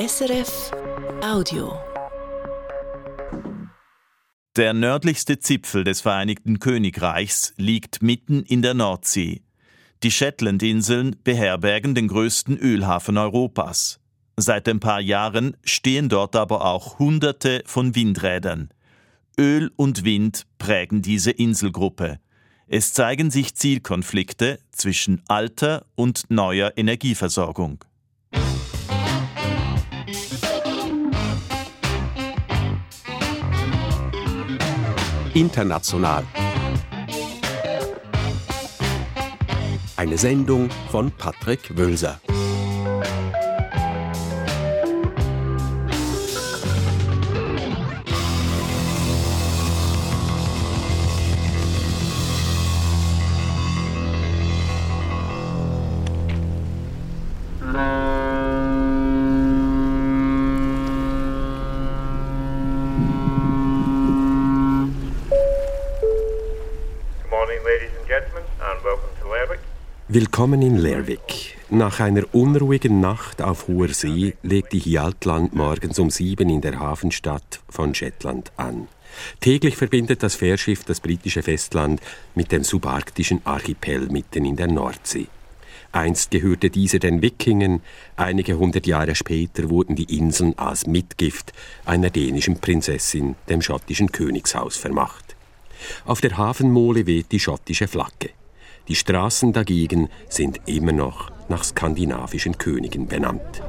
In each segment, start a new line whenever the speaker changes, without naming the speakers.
SRF Audio.
Der nördlichste Zipfel des Vereinigten Königreichs liegt mitten in der Nordsee. Die Shetlandinseln beherbergen den größten Ölhafen Europas. Seit ein paar Jahren stehen dort aber auch Hunderte von Windrädern. Öl und Wind prägen diese Inselgruppe. Es zeigen sich Zielkonflikte zwischen alter und neuer Energieversorgung.
International. Eine Sendung von Patrick Wölser. Willkommen in Lerwick. Nach einer unruhigen Nacht auf hoher See legt die Hjaltland morgens um sieben in der Hafenstadt von Shetland an. Täglich verbindet das Fährschiff das britische Festland mit dem subarktischen Archipel mitten in der Nordsee. Einst gehörte dieser den Wikingen, einige hundert Jahre später wurden die Inseln als Mitgift einer dänischen Prinzessin dem schottischen Königshaus vermacht. Auf der Hafenmole weht die schottische Flagge. Die Straßen dagegen sind immer noch nach skandinavischen Königen benannt.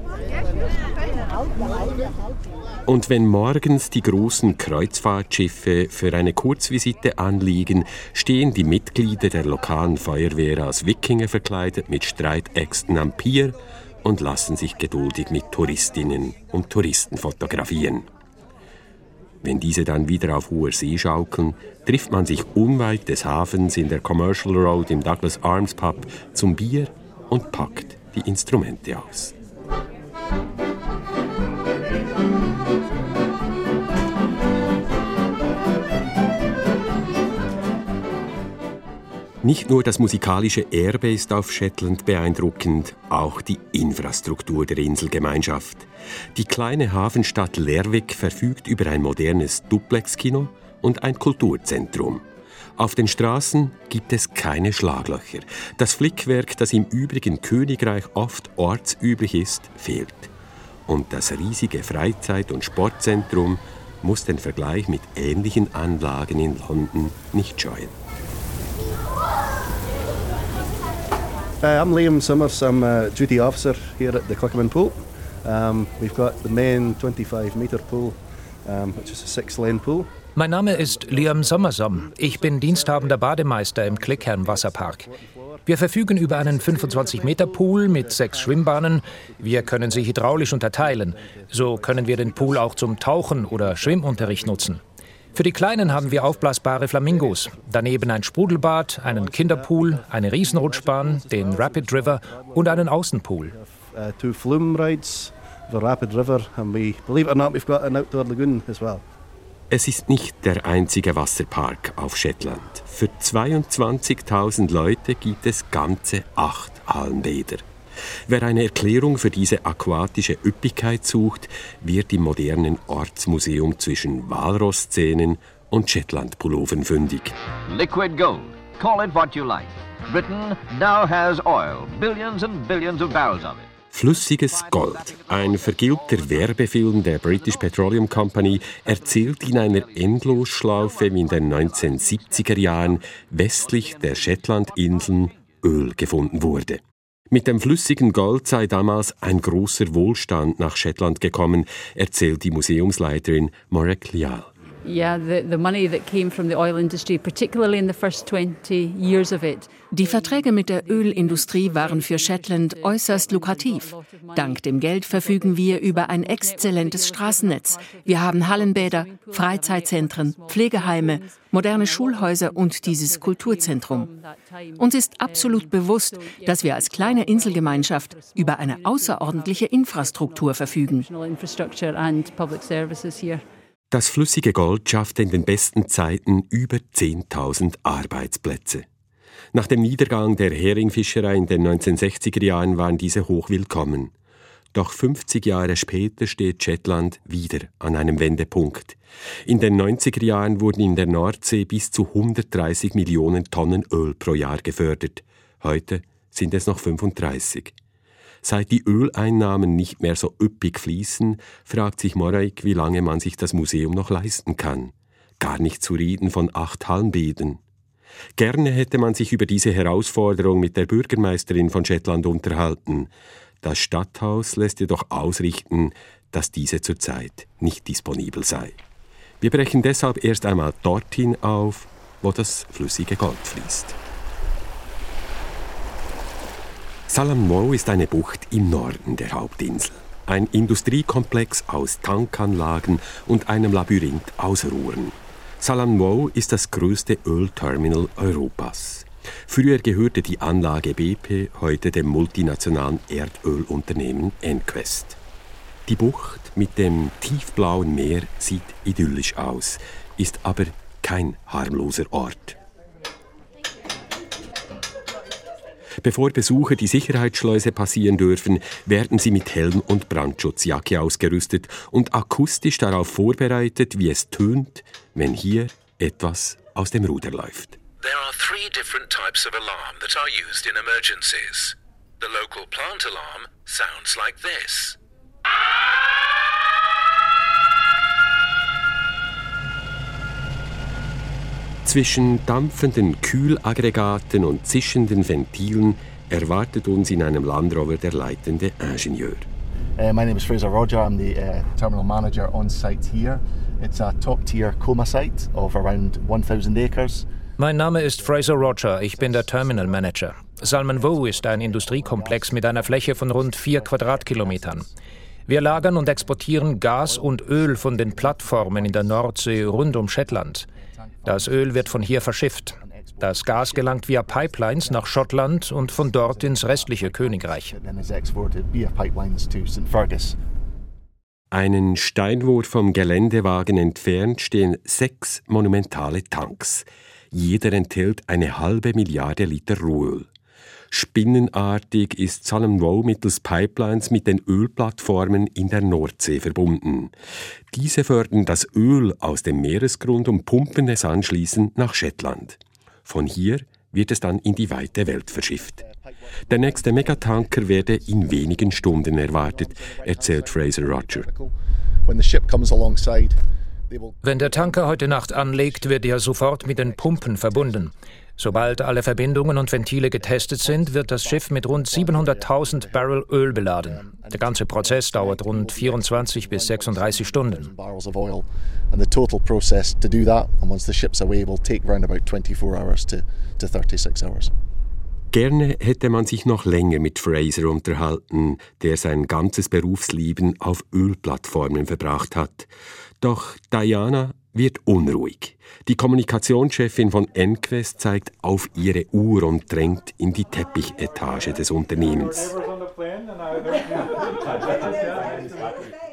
Und wenn morgens die großen Kreuzfahrtschiffe für eine Kurzvisite anliegen, stehen die Mitglieder der lokalen Feuerwehr als Wikinger verkleidet mit Streitäxten am Pier und lassen sich geduldig mit Touristinnen und Touristen fotografieren. Wenn diese dann wieder auf hoher See schaukeln, trifft man sich unweit des Hafens in der Commercial Road im Douglas Arms Pub zum Bier und packt die Instrumente aus. Nicht nur das musikalische Erbe ist auf Shetland beeindruckend, auch die Infrastruktur der Inselgemeinschaft. Die kleine Hafenstadt Lerwick verfügt über ein modernes Duplex-Kino und ein Kulturzentrum. Auf den Straßen gibt es keine Schlaglöcher. Das Flickwerk, das im übrigen Königreich oft ortsüblich ist, fehlt. Und das riesige Freizeit- und Sportzentrum muss den Vergleich mit ähnlichen Anlagen in London nicht scheuen.
Uh, I'm Liam Summers. I'm a duty officer here at the Clickerman Pool. Um, we've got the main 25 metre pool, um, which is a six lane pool.
Mein Name ist Liam Sommersom. Ich bin diensthabender Bademeister im Klickern Wasserpark. Wir verfügen über einen 25-Meter-Pool mit sechs Schwimmbahnen. Wir können sie hydraulisch unterteilen. So können wir den Pool auch zum Tauchen oder Schwimmunterricht nutzen. Für die Kleinen haben wir aufblasbare Flamingos, daneben ein Sprudelbad, einen Kinderpool, eine Riesenrutschbahn, den Rapid River und einen Außenpool.
Uh, two flume rides, the Rapid River, and we, believe it or not, we've got an outdoor lagoon as well.
Es ist nicht der einzige Wasserpark auf Shetland. Für 22.000 Leute gibt es ganze acht Hallenbäder. Wer eine Erklärung für diese aquatische Üppigkeit sucht, wird im modernen Ortsmuseum zwischen Walrosszähnen und Shetland-Pullovern fündig.
Liquid gold. Call it what you like. Britain now has oil, billions and billions of barrels of it.
Flüssiges Gold. Ein vergilbter Werbefilm der British Petroleum Company erzählt in einer Endlosschlaufe, wie in den 1970er Jahren westlich der Shetlandinseln Öl gefunden wurde. Mit dem flüssigen Gold sei damals ein großer Wohlstand nach Shetland gekommen, erzählt die Museumsleiterin Marek Lial.
Yeah, the, the money that came from the oil industry, particularly in the first 20 years of it.
Die Verträge mit der Ölindustrie waren für Shetland äußerst lukrativ. Dank dem Geld verfügen wir über ein exzellentes Straßennetz. Wir haben Hallenbäder, Freizeitzentren, Pflegeheime, moderne Schulhäuser und dieses Kulturzentrum. Uns ist absolut bewusst, dass wir als kleine Inselgemeinschaft über eine außerordentliche Infrastruktur verfügen.
Das flüssige Gold schaffte in den besten Zeiten über 10.000 Arbeitsplätze. Nach dem Niedergang der Heringfischerei in den 1960er Jahren waren diese hochwillkommen. Doch 50 Jahre später steht Shetland wieder an einem Wendepunkt. In den 90er Jahren wurden in der Nordsee bis zu 130 Millionen Tonnen Öl pro Jahr gefördert. Heute sind es noch 35. Seit die Öleinnahmen nicht mehr so üppig fließen, fragt sich Moraik, wie lange man sich das Museum noch leisten kann. Gar nicht zu reden von acht Hallenbäden. Gerne hätte man sich über diese Herausforderung mit der Bürgermeisterin von Shetland unterhalten. Das Stadthaus lässt jedoch ausrichten, dass diese zurzeit nicht disponibel sei. Wir brechen deshalb erst einmal dorthin auf, wo das flüssige Gold fließt. Salamwo ist eine Bucht im Norden der Hauptinsel. Ein Industriekomplex aus Tankanlagen und einem Labyrinth aus Rohren. Salamwo ist das größte Ölterminal Europas. Früher gehörte die Anlage BP heute dem multinationalen Erdölunternehmen Enquest. Die Bucht mit dem tiefblauen Meer sieht idyllisch aus, ist aber kein harmloser Ort. Bevor Besucher die Sicherheitsschleuse passieren dürfen, werden sie mit Helm und Brandschutzjacke ausgerüstet und akustisch darauf vorbereitet, wie es tönt, wenn hier etwas aus dem Ruder läuft. There are three different types of alarm that are used in emergencies. The local plant alarm sounds like this. Zwischen dampfenden Kühlaggregaten und zischenden Ventilen erwartet uns in einem Land Rover der leitende Ingenieur.
Uh, my name is Fraser Roger. I'm the uh, terminal manager on site here. It's a top-tier coma site of around 1000 acres.
Mein Name ist Fraser Roger, ich bin der Terminal Manager. Salmon Woe ist ein Industriekomplex mit einer Fläche von rund vier Quadratkilometern. Wir lagern und exportieren Gas und Öl von den Plattformen in der Nordsee rund um Shetland. Das Öl wird von hier verschifft. Das Gas gelangt via Pipelines nach Schottland und von dort ins restliche Königreich.
Einen Steinwurf vom Geländewagen entfernt stehen sechs monumentale Tanks. Jeder enthält eine halbe Milliarde Liter Rohöl. Spinnenartig ist Salem Row mittels Pipelines mit den Ölplattformen in der Nordsee verbunden. Diese fördern das Öl aus dem Meeresgrund und pumpen es anschließend nach Shetland. Von hier wird es dann in die weite Welt verschifft. Der nächste Megatanker werde in wenigen Stunden erwartet, erzählt Fraser Roger.
Wenn der Tanker heute Nacht anlegt, wird er sofort mit den Pumpen verbunden. Sobald alle Verbindungen und Ventile getestet sind, wird das Schiff mit rund 700.000 Barrel Öl beladen. Der ganze Prozess dauert rund 24 bis 36 Stunden.
Gerne hätte man sich noch länger mit Fraser unterhalten, der sein ganzes Berufsleben auf Ölplattformen verbracht hat. Doch Diana wird unruhig. Die Kommunikationschefin von Enquest zeigt auf ihre Uhr und drängt in die Teppichetage des Unternehmens.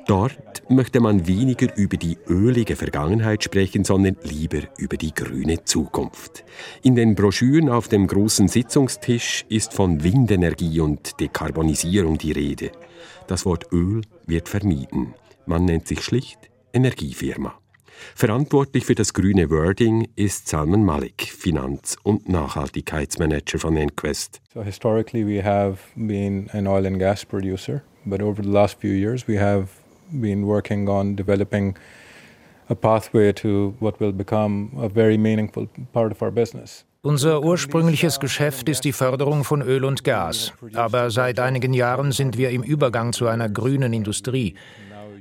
Dort möchte man weniger über die ölige Vergangenheit sprechen, sondern lieber über die grüne Zukunft. In den Broschüren auf dem großen Sitzungstisch ist von Windenergie und Dekarbonisierung die Rede. Das Wort Öl wird vermieden. Man nennt sich schlicht Energiefirma. Verantwortlich für das grüne Wording ist Salman Malik, Finanz- und Nachhaltigkeitsmanager von Enquest.
So historically we have been an oil and gas producer, but over the last few years we have been working on developing a pathway to what will become a very meaningful part of our business.
Unser ursprüngliches Geschäft ist die Förderung von Öl und Gas. Aber seit einigen Jahren sind wir im Übergang zu einer grünen Industrie.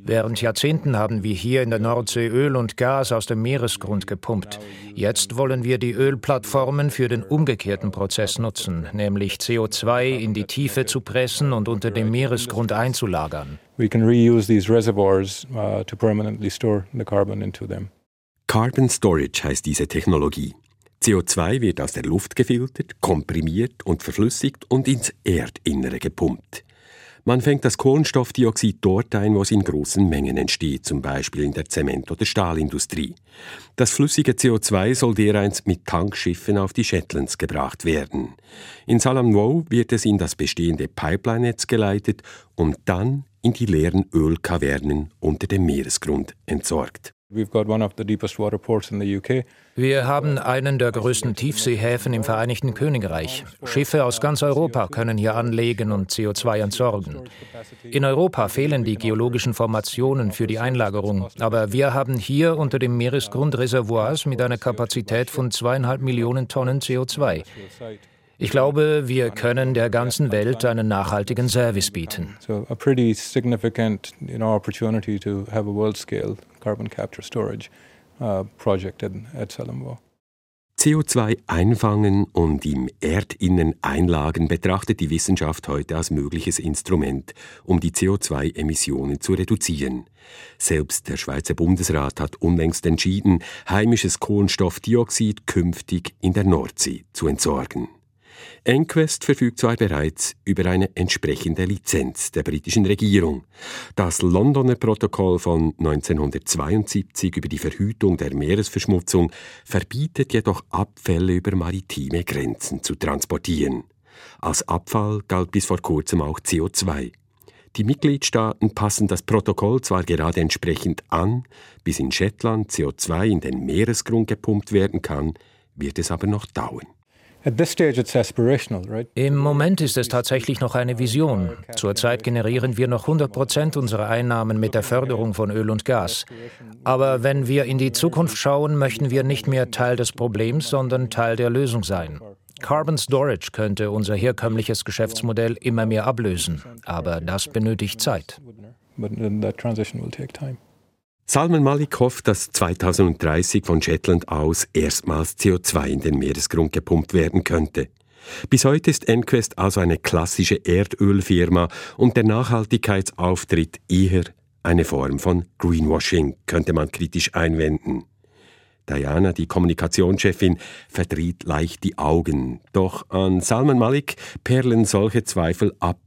Während Jahrzehnten haben wir hier in der Nordsee Öl und Gas aus dem Meeresgrund gepumpt. Jetzt wollen wir die Ölplattformen für den umgekehrten Prozess nutzen, nämlich CO2 in die Tiefe zu pressen und unter dem Meeresgrund einzulagern.
We can reuse these reservoirs uh, to permanently store the carbon into them.
Carbon Storage heißt diese Technologie. CO2 wird aus der Luft gefiltert, komprimiert und verflüssigt und ins Erdinnere gepumpt. Man fängt das Kohlenstoffdioxid dort ein, wo es in großen Mengen entsteht, zum Beispiel in der Zement- oder Stahlindustrie. Das flüssige CO2 soll dereinst mit Tankschiffen auf die Shetlands gebracht werden. In Salamwow wird es in das bestehende Pipeline-Netz geleitet und dann in die leeren Ölkavernen unter dem Meeresgrund entsorgt.
Wir haben einen der größten Tiefseehäfen im Vereinigten Königreich. Schiffe aus ganz Europa können hier anlegen und CO2 entsorgen. In Europa fehlen die geologischen Formationen für die Einlagerung, aber wir haben hier unter dem Meeresgrund Reservoirs mit einer Kapazität von zweieinhalb Millionen Tonnen CO2. Ich glaube, wir können der ganzen Welt einen nachhaltigen Service bieten. So a pretty significant you know, opportunity to have a world scale carbon capture storage uh.
CO2 einfangen und im Erdinnen einlagen betrachtet die Wissenschaft heute als mögliches Instrument, um die CO2-Emissionen zu reduzieren. Selbst der Schweizer Bundesrat hat unlängst entschieden, heimisches Kohlenstoffdioxid künftig in der Nordsee zu entsorgen. Enquest verfügt zwar bereits über eine entsprechende Lizenz der britischen Regierung. Das Londoner Protokoll von 1972 über die Verhütung der Meeresverschmutzung verbietet jedoch Abfälle über maritime Grenzen zu transportieren. Als Abfall galt bis vor kurzem auch CO2. Die Mitgliedstaaten passen das Protokoll zwar gerade entsprechend an, bis in Shetland CO2 in den Meeresgrund gepumpt werden kann, wird es aber noch dauern.
Im Moment ist es tatsächlich noch eine Vision. Zurzeit generieren wir noch 100 Prozent unserer Einnahmen mit der Förderung von Öl und Gas. Aber wenn wir in die Zukunft schauen, möchten wir nicht mehr Teil des Problems, sondern Teil der Lösung sein. Carbon Storage könnte unser herkömmliches Geschäftsmodell immer mehr ablösen, aber das benötigt Zeit. But that transition will take time.
Salman Malik hofft, dass 2030 von Shetland aus erstmals CO2 in den Meeresgrund gepumpt werden könnte. Bis heute ist Enquest also eine klassische Erdölfirma und der Nachhaltigkeitsauftritt eher eine Form von Greenwashing, könnte man kritisch einwenden. Diana, die Kommunikationschefin, verdreht leicht die Augen. Doch an Salman Malik perlen solche Zweifel ab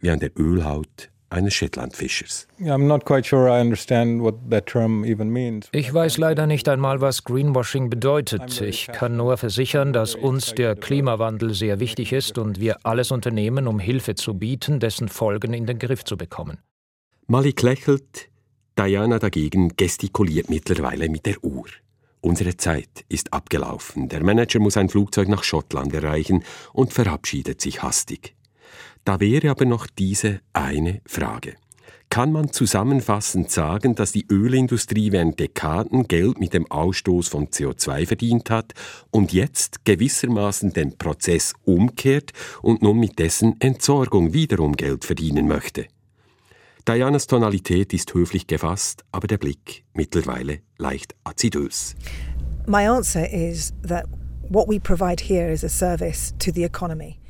wie an der Ölhaut eines Shetlandfischers.
Ich weiß leider nicht einmal, was Greenwashing bedeutet. Ich kann nur versichern, dass uns der Klimawandel sehr wichtig ist und wir alles unternehmen, um Hilfe zu bieten, dessen Folgen in den Griff zu bekommen.
Malik lächelt, Diana dagegen gestikuliert mittlerweile mit der Uhr. Unsere Zeit ist abgelaufen. Der Manager muss ein Flugzeug nach Schottland erreichen und verabschiedet sich hastig. Da wäre aber noch diese eine Frage. Kann man zusammenfassend sagen, dass die Ölindustrie während Dekaden Geld mit dem Ausstoß von CO2 verdient hat und jetzt gewissermaßen den Prozess umkehrt und nun mit dessen Entsorgung wiederum Geld verdienen möchte? Dianas Tonalität ist höflich gefasst, aber der Blick mittlerweile leicht azidös.
My answer is that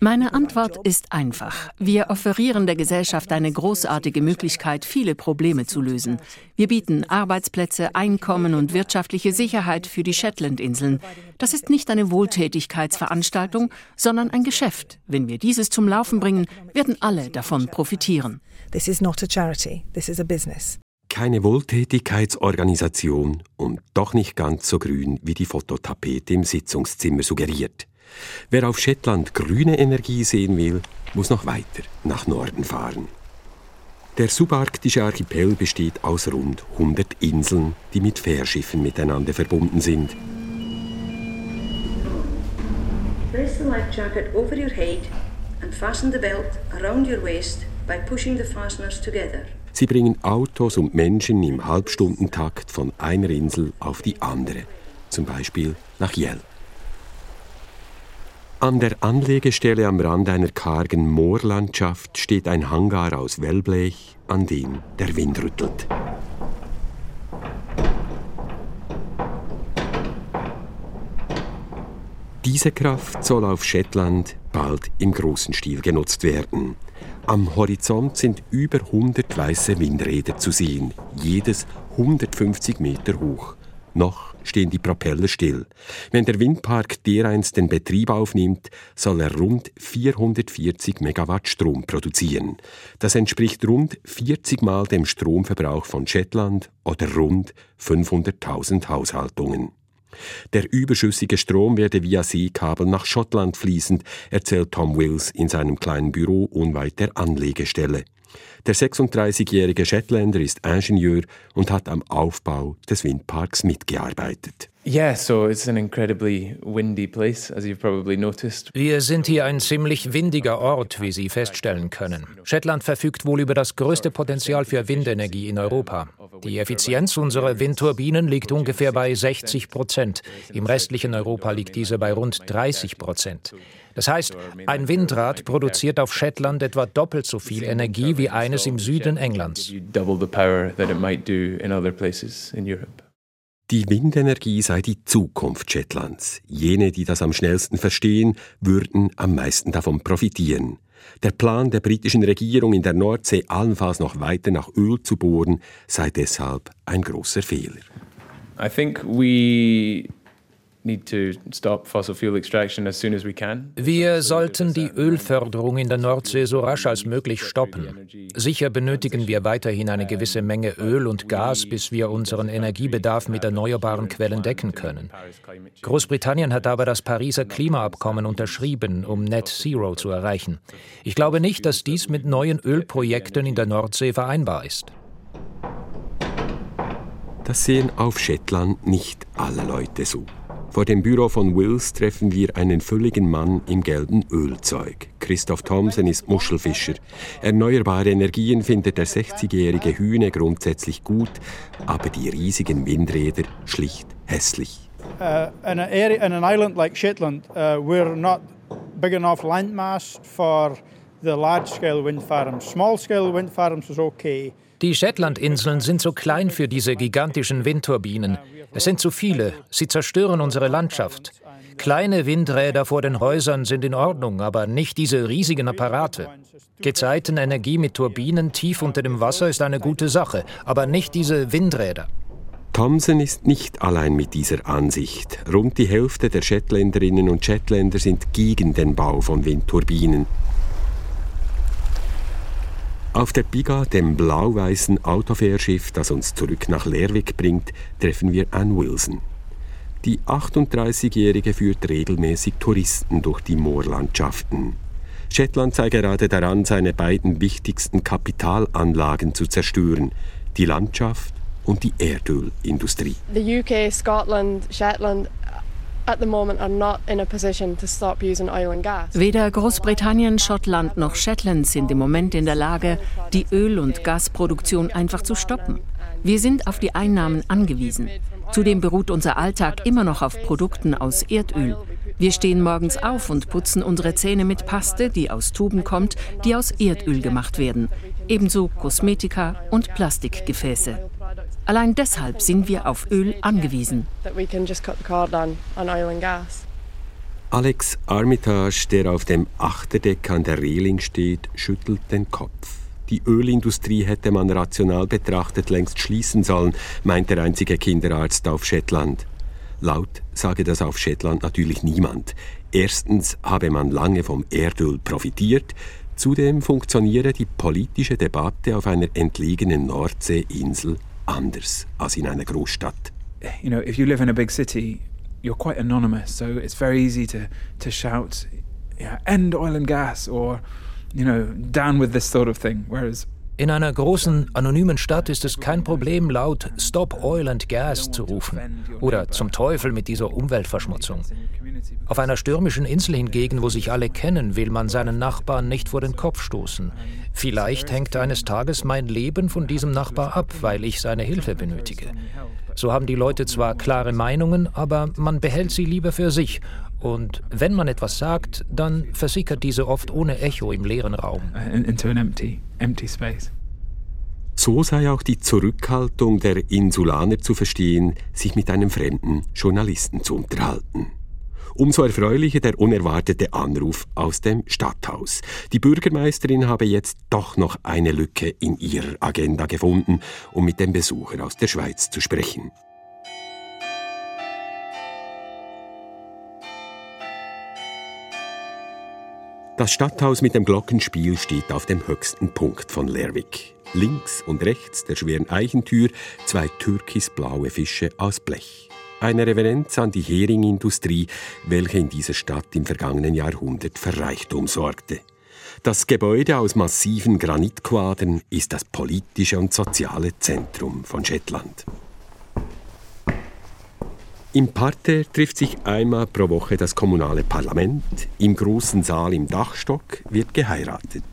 meine Antwort ist einfach. Wir offerieren der Gesellschaft eine großartige Möglichkeit, viele Probleme zu lösen. Wir bieten Arbeitsplätze, Einkommen und wirtschaftliche Sicherheit für die Shetlandinseln. Das ist nicht eine Wohltätigkeitsveranstaltung, sondern ein Geschäft. Wenn wir dieses zum Laufen bringen, werden alle davon profitieren.
This is not a charity, this is a business
keine Wohltätigkeitsorganisation und doch nicht ganz so grün, wie die Fototapete im Sitzungszimmer suggeriert. Wer auf Shetland grüne Energie sehen will, muss noch weiter nach Norden fahren. Der subarktische Archipel besteht aus rund 100 Inseln, die mit Fährschiffen miteinander verbunden sind. Place the life jacket over your head and fasten the belt around your waist by pushing the fasteners together. Sie bringen Autos und Menschen im Halbstundentakt von einer Insel auf die andere, zum Beispiel nach Yell. An der Anlegestelle am Rand einer kargen Moorlandschaft steht ein Hangar aus Wellblech, an dem der Wind rüttelt. Diese Kraft soll auf Shetland bald im großen Stil genutzt werden. Am Horizont sind über 100 weiße Windräder zu sehen, jedes 150 Meter hoch. Noch stehen die Propeller still. Wenn der Windpark dereinst den Betrieb aufnimmt, soll er rund 440 Megawatt Strom produzieren. Das entspricht rund 40 Mal dem Stromverbrauch von Shetland oder rund 500.000 Haushaltungen. Der überschüssige Strom werde via Seekabel nach Schottland fließen, erzählt Tom Wills in seinem kleinen Büro unweit der Anlegestelle. Der 36-jährige Shetlander ist Ingenieur und hat am Aufbau des Windparks mitgearbeitet.
Yeah, so it's an incredibly windy place, as you've probably noticed.
Wir sind hier ein ziemlich windiger Ort, wie Sie feststellen können. Shetland verfügt wohl über das größte Potenzial für Windenergie in Europa. Die Effizienz unserer Windturbinen liegt ungefähr bei 60 Prozent. Im restlichen Europa liegt diese bei rund 30 Prozent. Das heißt, ein Windrad produziert auf Shetland etwa doppelt so viel Energie wie eines im Süden Englands.
Die Windenergie sei die Zukunft Shetlands. Jene, die das am schnellsten verstehen, würden am meisten davon profitieren. Der Plan der britischen Regierung in der Nordsee allenfalls noch weiter nach Öl zu bohren, sei deshalb ein großer Fehler.
I think we
wir sollten die Ölförderung in der Nordsee so rasch als möglich stoppen. Sicher benötigen wir weiterhin eine gewisse Menge Öl und Gas, bis wir unseren Energiebedarf mit erneuerbaren Quellen decken können. Großbritannien hat aber das Pariser Klimaabkommen unterschrieben, um Net Zero zu erreichen. Ich glaube nicht, dass dies mit neuen Ölprojekten in der Nordsee vereinbar ist.
Das sehen auf Shetland nicht alle Leute so. Vor dem Büro von Wills treffen wir einen fülligen Mann im gelben Ölzeug. Christoph Thomsen ist Muschelfischer. Erneuerbare Energien findet der 60-jährige Hühne grundsätzlich gut, aber die riesigen Windräder schlicht hässlich.
Uh, in, an area, in an island like Shetland, uh, we're not big enough landmass for the large-scale wind farms. Small-scale wind farms is okay.
Die Shetlandinseln sind zu klein für diese gigantischen Windturbinen. Es sind zu viele. Sie zerstören unsere Landschaft. Kleine Windräder vor den Häusern sind in Ordnung, aber nicht diese riesigen Apparate. Gezeitenenergie mit Turbinen tief unter dem Wasser ist eine gute Sache, aber nicht diese Windräder.
Thomson ist nicht allein mit dieser Ansicht. Rund die Hälfte der Shetländerinnen und Shetländer sind gegen den Bau von Windturbinen. Auf der Biga, dem blau-weißen Autofährschiff, das uns zurück nach Lerwick bringt, treffen wir Anne Wilson. Die 38-Jährige führt regelmäßig Touristen durch die Moorlandschaften. Shetland sei gerade daran, seine beiden wichtigsten Kapitalanlagen zu zerstören, die Landschaft und die Erdölindustrie.
The UK, Scotland, Shetland
Weder Großbritannien, Schottland noch Shetland sind im Moment in der Lage, die Öl- und Gasproduktion einfach zu stoppen. Wir sind auf die Einnahmen angewiesen. Zudem beruht unser Alltag immer noch auf Produkten aus Erdöl. Wir stehen morgens auf und putzen unsere Zähne mit Paste, die aus Tuben kommt, die aus Erdöl gemacht werden. Ebenso Kosmetika und Plastikgefäße. Allein deshalb sind wir auf Öl angewiesen.
Alex Armitage, der auf dem Achterdeck an der Reling steht, schüttelt den Kopf. Die Ölindustrie hätte man rational betrachtet längst schließen sollen, meint der einzige Kinderarzt auf Shetland. Laut sage das auf Shetland natürlich niemand. Erstens habe man lange vom Erdöl profitiert, zudem funktioniere die politische Debatte auf einer entlegenen Nordseeinsel anders als in einer Großstadt.
You know, if you live in a big city, you're quite anonymous, so it's very easy to to shout, yeah, end oil and gas or you know, down with this sort of thing. Whereas
in einer großen, anonymen Stadt ist es kein Problem, laut Stop Oil and Gas zu rufen oder zum Teufel mit dieser Umweltverschmutzung. Auf einer stürmischen Insel hingegen, wo sich alle kennen, will man seinen Nachbarn nicht vor den Kopf stoßen. Vielleicht hängt eines Tages mein Leben von diesem Nachbar ab, weil ich seine Hilfe benötige. So haben die Leute zwar klare Meinungen, aber man behält sie lieber für sich. Und wenn man etwas sagt, dann versickert diese oft ohne Echo im leeren Raum.
Into an empty, empty space.
So sei auch die Zurückhaltung der Insulaner zu verstehen, sich mit einem fremden Journalisten zu unterhalten. Umso erfreulicher der unerwartete Anruf aus dem Stadthaus. Die Bürgermeisterin habe jetzt doch noch eine Lücke in ihrer Agenda gefunden, um mit dem Besucher aus der Schweiz zu sprechen. Das Stadthaus mit dem Glockenspiel steht auf dem höchsten Punkt von Lerwick. Links und rechts der schweren Eichentür zwei türkisblaue Fische aus Blech. Eine Reverenz an die Heringindustrie, welche in dieser Stadt im vergangenen Jahrhundert für Reichtum sorgte. Das Gebäude aus massiven Granitquadern ist das politische und soziale Zentrum von Shetland. Im Parterre trifft sich einmal pro Woche das kommunale Parlament. Im großen Saal im Dachstock wird geheiratet.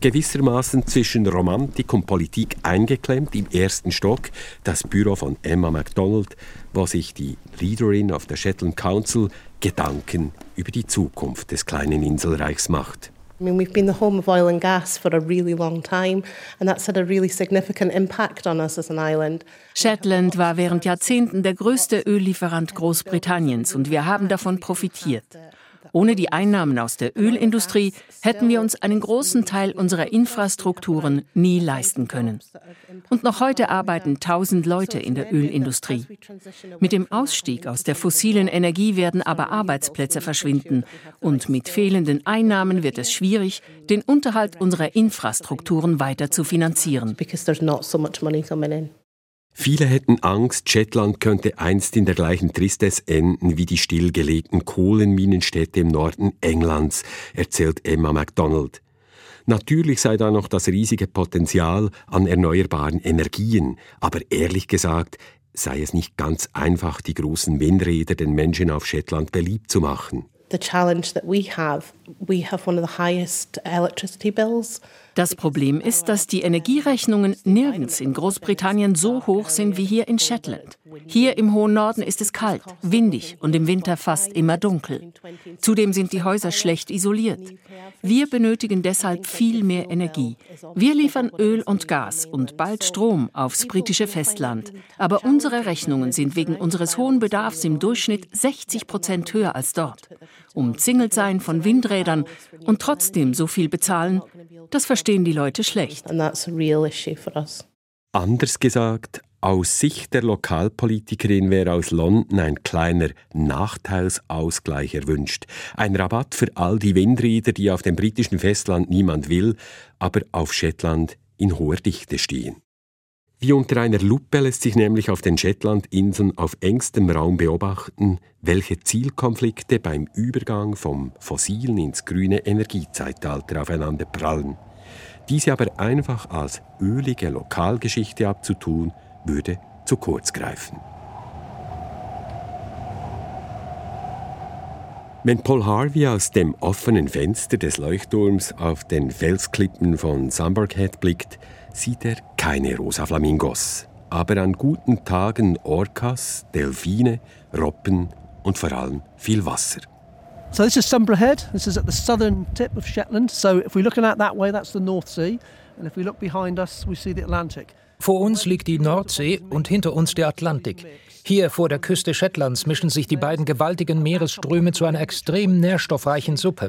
Gewissermaßen zwischen Romantik und Politik eingeklemmt im ersten Stock das Büro von Emma MacDonald, wo sich die Leaderin of the Shetland Council Gedanken über die Zukunft des kleinen Inselreichs macht.
I mean, we've been the home of oil and gas for a really long time, and that's had a really significant impact on us as an island.
Shetland war während Jahrzehnten der größte Öllieferant Großbritanniens und wir haben davon profitiert. Ohne die Einnahmen aus der Ölindustrie hätten wir uns einen großen Teil unserer Infrastrukturen nie leisten können. Und noch heute arbeiten tausend Leute in der Ölindustrie. Mit dem Ausstieg aus der fossilen Energie werden aber Arbeitsplätze verschwinden. Und mit fehlenden Einnahmen wird es schwierig, den Unterhalt unserer Infrastrukturen weiter zu finanzieren.
Viele hätten Angst, Shetland könnte einst in der gleichen Tristesse enden wie die stillgelegten Kohlenminenstädte im Norden Englands, erzählt Emma MacDonald. Natürlich sei da noch das riesige Potenzial an erneuerbaren Energien, aber ehrlich gesagt sei es nicht ganz einfach, die großen Windräder den Menschen auf Shetland beliebt zu machen.
The challenge that we have, we have one of the highest electricity bills.
Das Problem ist, dass die Energierechnungen nirgends in Großbritannien so hoch sind wie hier in Shetland. Hier im hohen Norden ist es kalt, windig und im Winter fast immer dunkel. Zudem sind die Häuser schlecht isoliert. Wir benötigen deshalb viel mehr Energie. Wir liefern Öl und Gas und bald Strom aufs britische Festland. Aber unsere Rechnungen sind wegen unseres hohen Bedarfs im Durchschnitt 60 Prozent höher als dort. Umzingelt sein von Windrädern und trotzdem so viel bezahlen, das verstehen die Leute schlecht.
Anders gesagt, aus Sicht der Lokalpolitikerin wäre aus London ein kleiner Nachteilsausgleich erwünscht. Ein Rabatt für all die Windräder, die auf dem britischen Festland niemand will, aber auf Shetland in hoher Dichte stehen. Wie unter einer Lupe lässt sich nämlich auf den Shetlandinseln auf engstem Raum beobachten, welche Zielkonflikte beim Übergang vom fossilen ins grüne Energiezeitalter aufeinander prallen. Diese aber einfach als ölige Lokalgeschichte abzutun, würde zu kurz greifen. Wenn Paul Harvey aus dem offenen Fenster des Leuchtturms auf den Felsklippen von Sunburghead blickt, sieht er keine rosa Flamingos, aber an guten Tagen Orcas, Delfine, Robben und vor allem viel Wasser.
So this is Sunborough Head. This is at the southern tip of Shetland. So if we're looking out that way, that's the North Sea, and if we look behind us, we see the Atlantic.
Vor uns liegt die Nordsee und hinter uns der Atlantik. Hier vor der Küste Shetlands mischen sich die beiden gewaltigen Meeresströme zu einer extrem nährstoffreichen Suppe.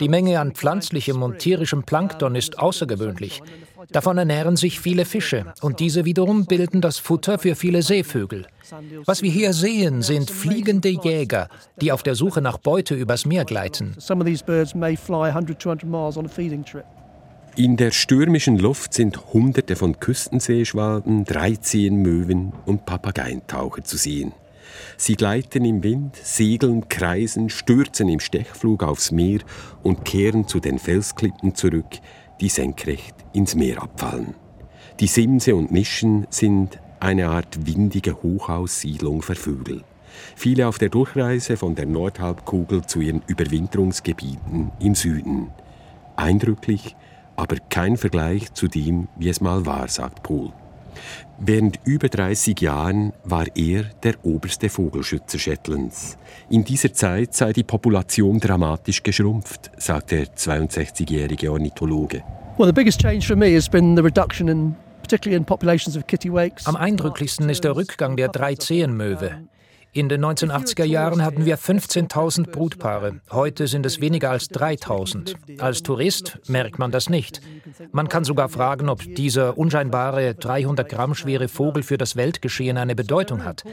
Die Menge an pflanzlichem und tierischem Plankton ist außergewöhnlich. Davon ernähren sich viele Fische und diese wiederum bilden das Futter für viele Seevögel. Was wir hier sehen, sind fliegende Jäger, die auf der Suche nach Beute übers Meer gleiten.
In der stürmischen Luft sind Hunderte von Küstenseeschwalben, Dreizehenmöwen und Papageientaucher zu sehen. Sie gleiten im Wind, segeln, kreisen, stürzen im Stechflug aufs Meer und kehren zu den Felsklippen zurück, die senkrecht ins Meer abfallen. Die Simse und Nischen sind eine Art windige Hochhaussiedlung für Vögel. Viele auf der Durchreise von der Nordhalbkugel zu ihren Überwinterungsgebieten im Süden. Eindrücklich, aber kein Vergleich zu dem, wie es mal war, sagt Pohl. Während über 30 Jahren war er der oberste Vogelschützer Shetlands. In dieser Zeit sei die Population dramatisch geschrumpft, sagt der 62-jährige Ornithologe.
Well, the biggest change for me has been the reduction in.
Am eindrücklichsten ist der Rückgang der Dreizehenmöwe. In den 1980er Jahren hatten wir 15.000 Brutpaare. Heute sind es weniger als 3.000. Als Tourist merkt man das nicht. Man kann sogar fragen, ob dieser unscheinbare 300 Gramm schwere Vogel für das Weltgeschehen eine Bedeutung hat.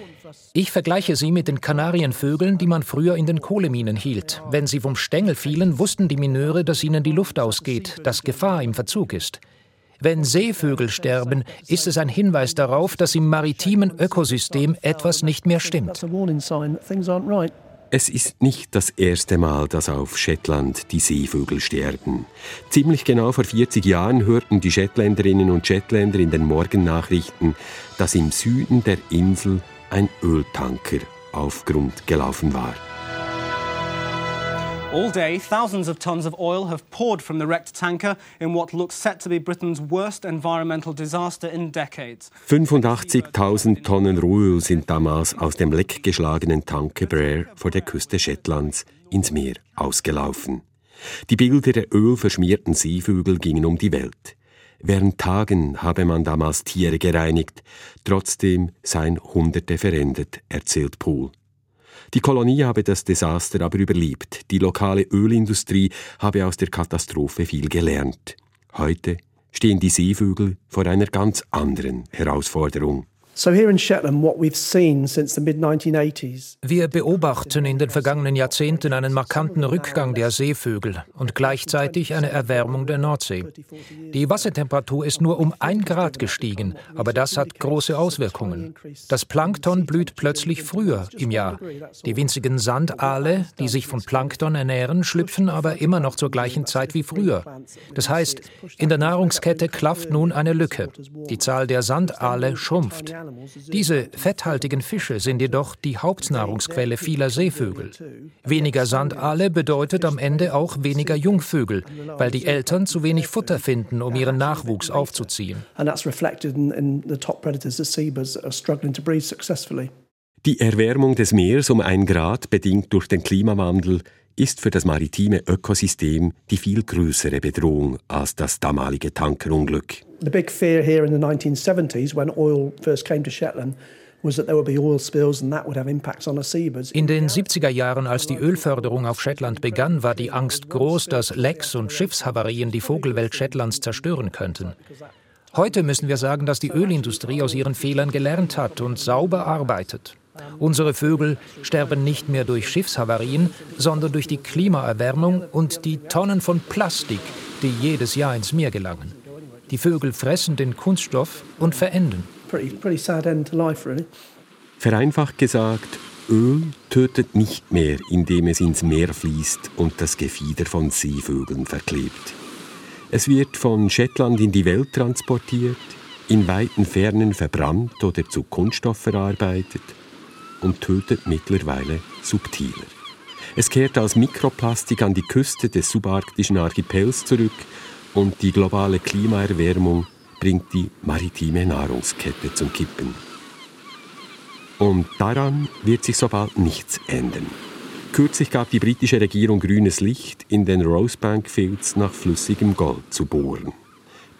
Ich vergleiche sie mit den Kanarienvögeln, die man früher in den Kohleminen hielt. Wenn sie vom Stängel fielen, wussten die Mineure, dass ihnen die Luft ausgeht, dass Gefahr im Verzug ist. Wenn Seevögel sterben, ist es ein Hinweis darauf, dass im maritimen Ökosystem etwas nicht mehr stimmt.
Es ist nicht das erste Mal, dass auf Shetland die Seevögel sterben. Ziemlich genau vor 40 Jahren hörten die Shetländerinnen und Shetländer in den Morgennachrichten, dass im Süden der Insel ein Öltanker auf Grund gelaufen war.
All day, thousands of tons of oil have poured from the wrecked tanker in what looks set to be Britain's worst environmental disaster in decades.
85.000 Tonnen Rohöl sind damals aus dem leckgeschlagenen Tanker Braer vor der Küste Shetlands ins Meer ausgelaufen. Die Bilder der ölverschmierten Seevögel gingen um die Welt. Während Tagen habe man damals Tiere gereinigt, trotzdem seien Hunderte verendet, erzählt Poole. Die Kolonie habe das Desaster aber überlebt. Die lokale Ölindustrie habe aus der Katastrophe viel gelernt. Heute stehen die Seevögel vor einer ganz anderen Herausforderung.
Wir beobachten in den vergangenen Jahrzehnten einen markanten Rückgang der Seevögel und gleichzeitig eine Erwärmung der Nordsee. Die Wassertemperatur ist nur um ein Grad gestiegen, aber das hat große Auswirkungen. Das Plankton blüht plötzlich früher im Jahr. Die winzigen Sandaale, die sich von Plankton ernähren, schlüpfen aber immer noch zur gleichen Zeit wie früher. Das heißt, in der Nahrungskette klafft nun eine Lücke. Die Zahl der Sandaale schrumpft. Diese fetthaltigen Fische sind jedoch die Hauptnahrungsquelle vieler Seevögel. Weniger Sandaale bedeutet am Ende auch weniger Jungvögel, weil die Eltern zu wenig Futter finden, um ihren Nachwuchs aufzuziehen.
Die Erwärmung des Meeres um ein Grad, bedingt durch den Klimawandel, ist für das maritime Ökosystem die viel größere Bedrohung als das damalige Tankerunglück.
The big fear here in the 1970s when oil first came to Shetland
in den 70er Jahren, als die Ölförderung auf Shetland begann, war die Angst groß, dass Lecks und Schiffshavarien die Vogelwelt Shetlands zerstören könnten. Heute müssen wir sagen, dass die Ölindustrie aus ihren Fehlern gelernt hat und sauber arbeitet. Unsere Vögel sterben nicht mehr durch Schiffshavarien, sondern durch die Klimaerwärmung und die Tonnen von Plastik, die jedes Jahr ins Meer gelangen. Die Vögel fressen den Kunststoff und verenden.
Vereinfacht gesagt, Öl tötet nicht mehr, indem es ins Meer fließt und das Gefieder von Seevögeln verklebt. Es wird von Shetland in die Welt transportiert, in weiten Fernen verbrannt oder zu Kunststoff verarbeitet und tötet mittlerweile subtiler. Es kehrt als Mikroplastik an die Küste des subarktischen Archipels zurück und die globale Klimaerwärmung bringt die maritime Nahrungskette zum Kippen. Und daran wird sich so bald nichts ändern. Kürzlich gab die britische Regierung grünes Licht, in den Rosebank Fields nach flüssigem Gold zu bohren.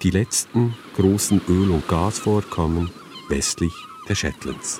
Die letzten großen Öl- und Gasvorkommen westlich der Shetlands.